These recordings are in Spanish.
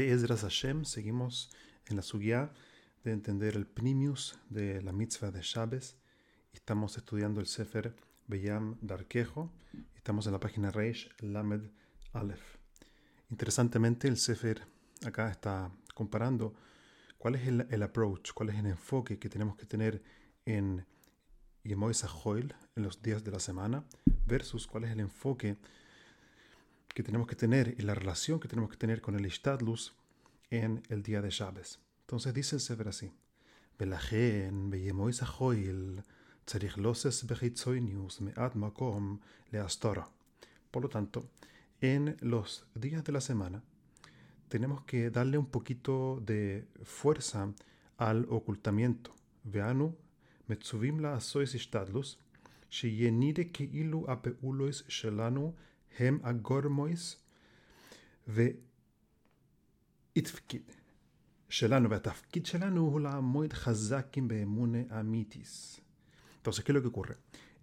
Be'ezras Hashem, seguimos en la suya de entender el primius de la mitzvah de Shabbos. Estamos estudiando el Sefer Beyam Darkejo. Estamos en la página Reish Lamed Aleph. Interesantemente, el Sefer acá está comparando cuál es el, approach, cuál es el enfoque que tenemos que tener en Yemoy Sahoil, en los días de la semana, versus cuál es el enfoque que tenemos que tener y la relación que tenemos que tener con el Ishtadlus en el día de Shabbos. Entonces dice el Sefer así: makom. Por lo tanto, en los días de la semana tenemos que darle un poquito de fuerza al ocultamiento. Veanu, metsuvim la asois ishtadlus, sheyenide keilu apeulois shelanu הם הגורמויס והתפקיד שלנו והתפקיד שלנו הוא לעמוד חזקים באמונה אמיתיס. Entonces, ¿qué es lo que ocurre?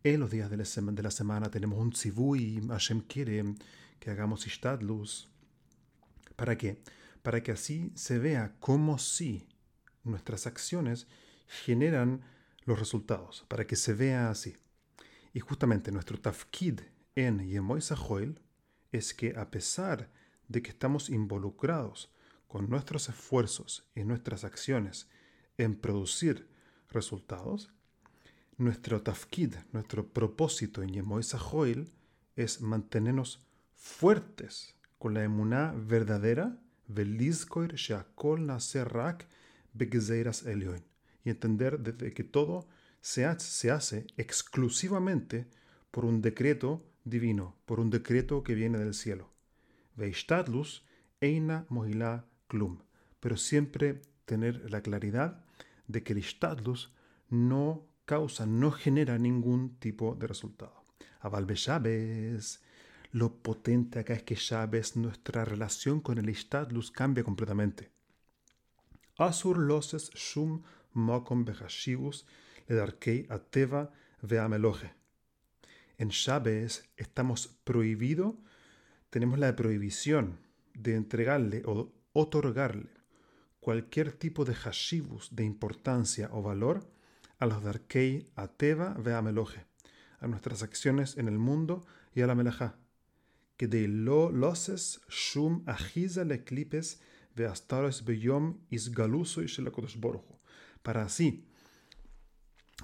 En los días de la, semana, de la semana tenemos un tzivui, Hashem quiere que hagamos ishtadlus. ¿Para qué? Para que así se vea como si nuestras acciones generan los resultados, para que se vea así. Y justamente nuestro tafkid en Yemoy Sahoel es que a pesar de que estamos involucrados con nuestros esfuerzos y nuestras acciones en producir resultados, nuestro tafkid, nuestro propósito en Yemoy Sahoel es mantenernos fuertes con la emuná verdadera, velizkoir sheakol naserak begzeiras elioin, y entender desde que todo se hace exclusivamente por un decreto divino, por un decreto que viene del cielo. Veistadlus eina mohila klum. Pero siempre tener la claridad de que el istadlus no causa, no genera ningún tipo de resultado. Avalbe Shabes. Lo potente acá es que Shabes, nuestra relación con el istadlus cambia completamente. Asur loses shum mokom behashivus ledarkei ateva veameloje en Shabes estamos prohibidos, tenemos la prohibición de entregarle o otorgarle cualquier tipo de hashibus, de importancia o valor a los darkei, a Teba, Veameloje, a nuestras acciones en el mundo y a la melajá. Que de lo loses shum ajiza le clipes veastaros beyom isgaluso y Para así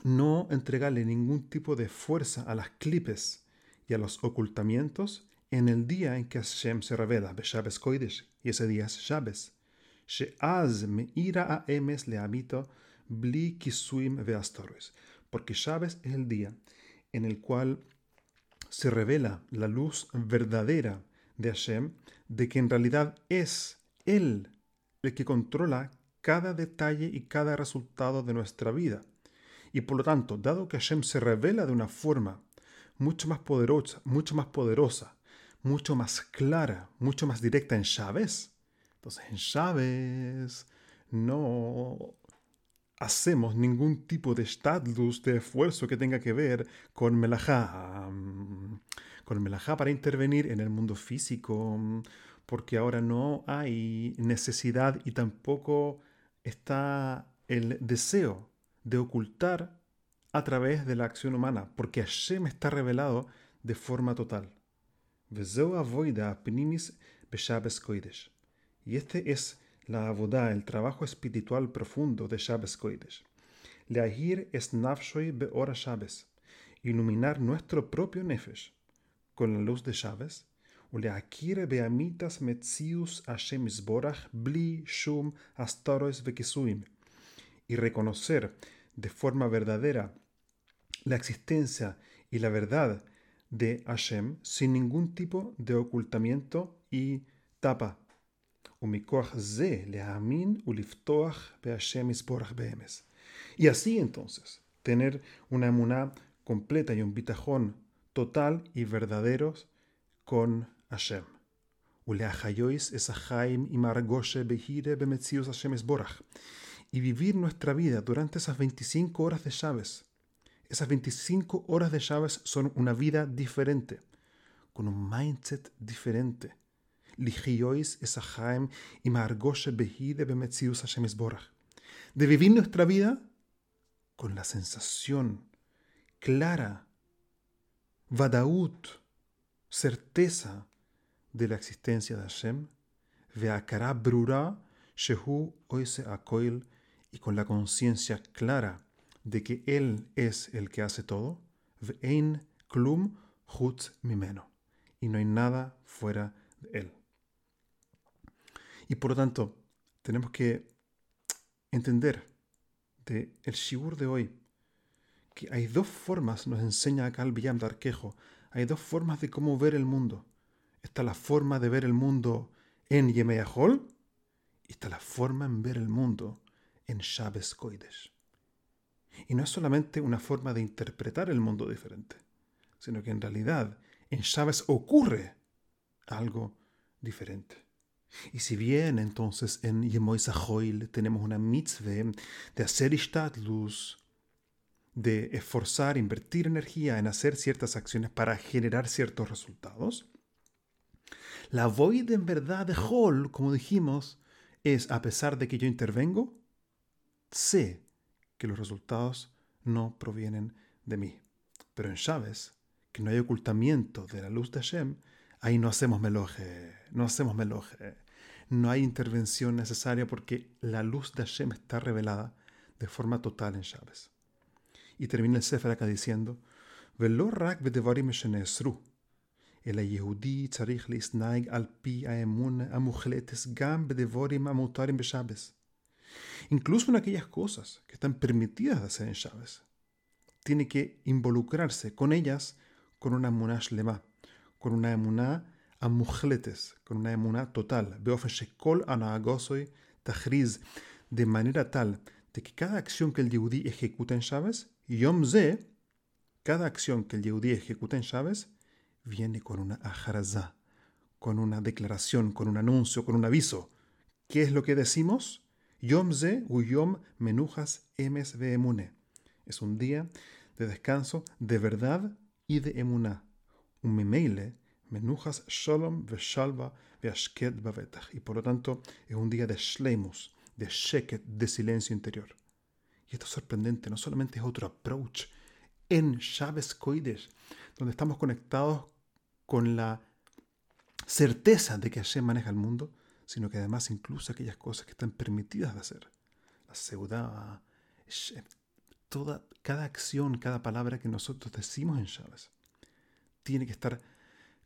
no entregarle ningún tipo de fuerza a las clipes y a los ocultamientos en el día en que Hashem se revela, Beshabes Koidesh, y ese día es Shabes. She'az me ira a emes le habito bli kisuim veastores, porque Shabes es el día en el cual se revela la luz verdadera de Hashem, de que en realidad es Él el que controla cada detalle y cada resultado de nuestra vida y por lo tanto, dado que Hashem se revela de una forma mucho más poderosa, mucho más poderosa, mucho más clara, mucho más directa en Chávez, entonces en Chávez no hacemos ningún tipo de status, de esfuerzo que tenga que ver con Melajá, con Melajá para intervenir en el mundo físico, porque ahora no hay necesidad y tampoco está el deseo de ocultar a través de la acción humana, porque Hashem está revelado de forma total. Y este es la abodá, el trabajo espiritual profundo de Shabbos Koidesh. Leahir es nafshoi beora Shabbos, iluminar nuestro propio nefesh con la luz de Shabbos, o leakir beamitas metzius Hashem isborach bli shum astarois vekisuim, y reconocer de forma verdadera la existencia y la verdad de Hashem sin ningún tipo de ocultamiento y tapa. Y así entonces, tener una emuná completa y un bitajón total y verdaderos con Hashem. Y vivir nuestra vida durante esas 25 horas de Chávez. Esas 25 horas de Chávez son una vida diferente, con un mindset diferente. y. De vivir nuestra vida con la sensación clara, vadaut, certeza de la existencia de Hashem, brura shehu oise akoil y con la conciencia clara de que Él es el que hace todo, vein klum chutz mimeno, y no hay nada fuera de Él. Y por lo tanto, tenemos que entender de el shibur de hoy que hay dos formas, nos enseña acá el Villam de Arquejo, hay dos formas de cómo ver el mundo. Está la forma de ver el mundo en Yemeyahol y está la forma en ver el mundo en Shabbos Koidesh. Y no es solamente una forma de interpretar el mundo diferente, sino que en realidad en Shabbos ocurre algo diferente. Y si bien entonces en Yemoisahoil tenemos una mitzvah de hacer luz, de esforzar, invertir energía en hacer ciertas acciones para generar ciertos resultados, la void en verdad de Hol, como dijimos, es a pesar de que yo intervengo, sé que los resultados no provienen de mí. Pero en Chávez, que no hay ocultamiento de la luz de Hashem, ahí no hacemos meloje, no hacemos meloje. No hay intervención necesaria porque la luz de Hashem está revelada de forma total en Chávez. Y termina el Sefer acá diciendo, ולא רק בדברים שנאסרו, אלא יהודי צריך להסנהג על פי האמון המוחלטת גם בדבורים המותרים בשבס. Incluso en aquellas cosas que están permitidas de hacer en Chávez. Tiene que involucrarse con ellas con una emuná shlema, con una emuná amuchletes, con una emuná total. Tahriz, de manera tal de que cada acción que el yehudí ejecuta en Chávez, yom ze, cada acción que el yehudí ejecuta en Chávez, viene con una ajarazá, con una declaración, con un anuncio, con un aviso. ¿Qué es lo que decimos? Yom ze uyom menujas emes emune. Es un día de descanso de verdad y de emuná. Un memeile, menujas shalom veshalva veashket bavetach. Y por lo tanto es un día de shleimus, de sheket, de silencio interior. Y esto es sorprendente, no solamente es otro approach en Shabbos Koidesh, donde estamos conectados con la certeza de que Hashem maneja el mundo, sino que además incluso aquellas cosas que están permitidas de hacer. La seudá, toda, cada acción, cada palabra que nosotros decimos en Shabbat tiene que estar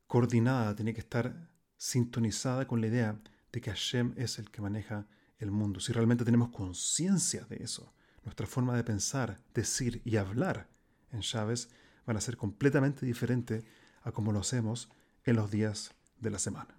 coordinada, tiene que estar sintonizada con la idea de que Hashem es el que maneja el mundo. Si realmente tenemos conciencia de eso, nuestra forma de pensar, decir y hablar en Shabbat van a ser completamente diferentes a como lo hacemos en los días de la semana.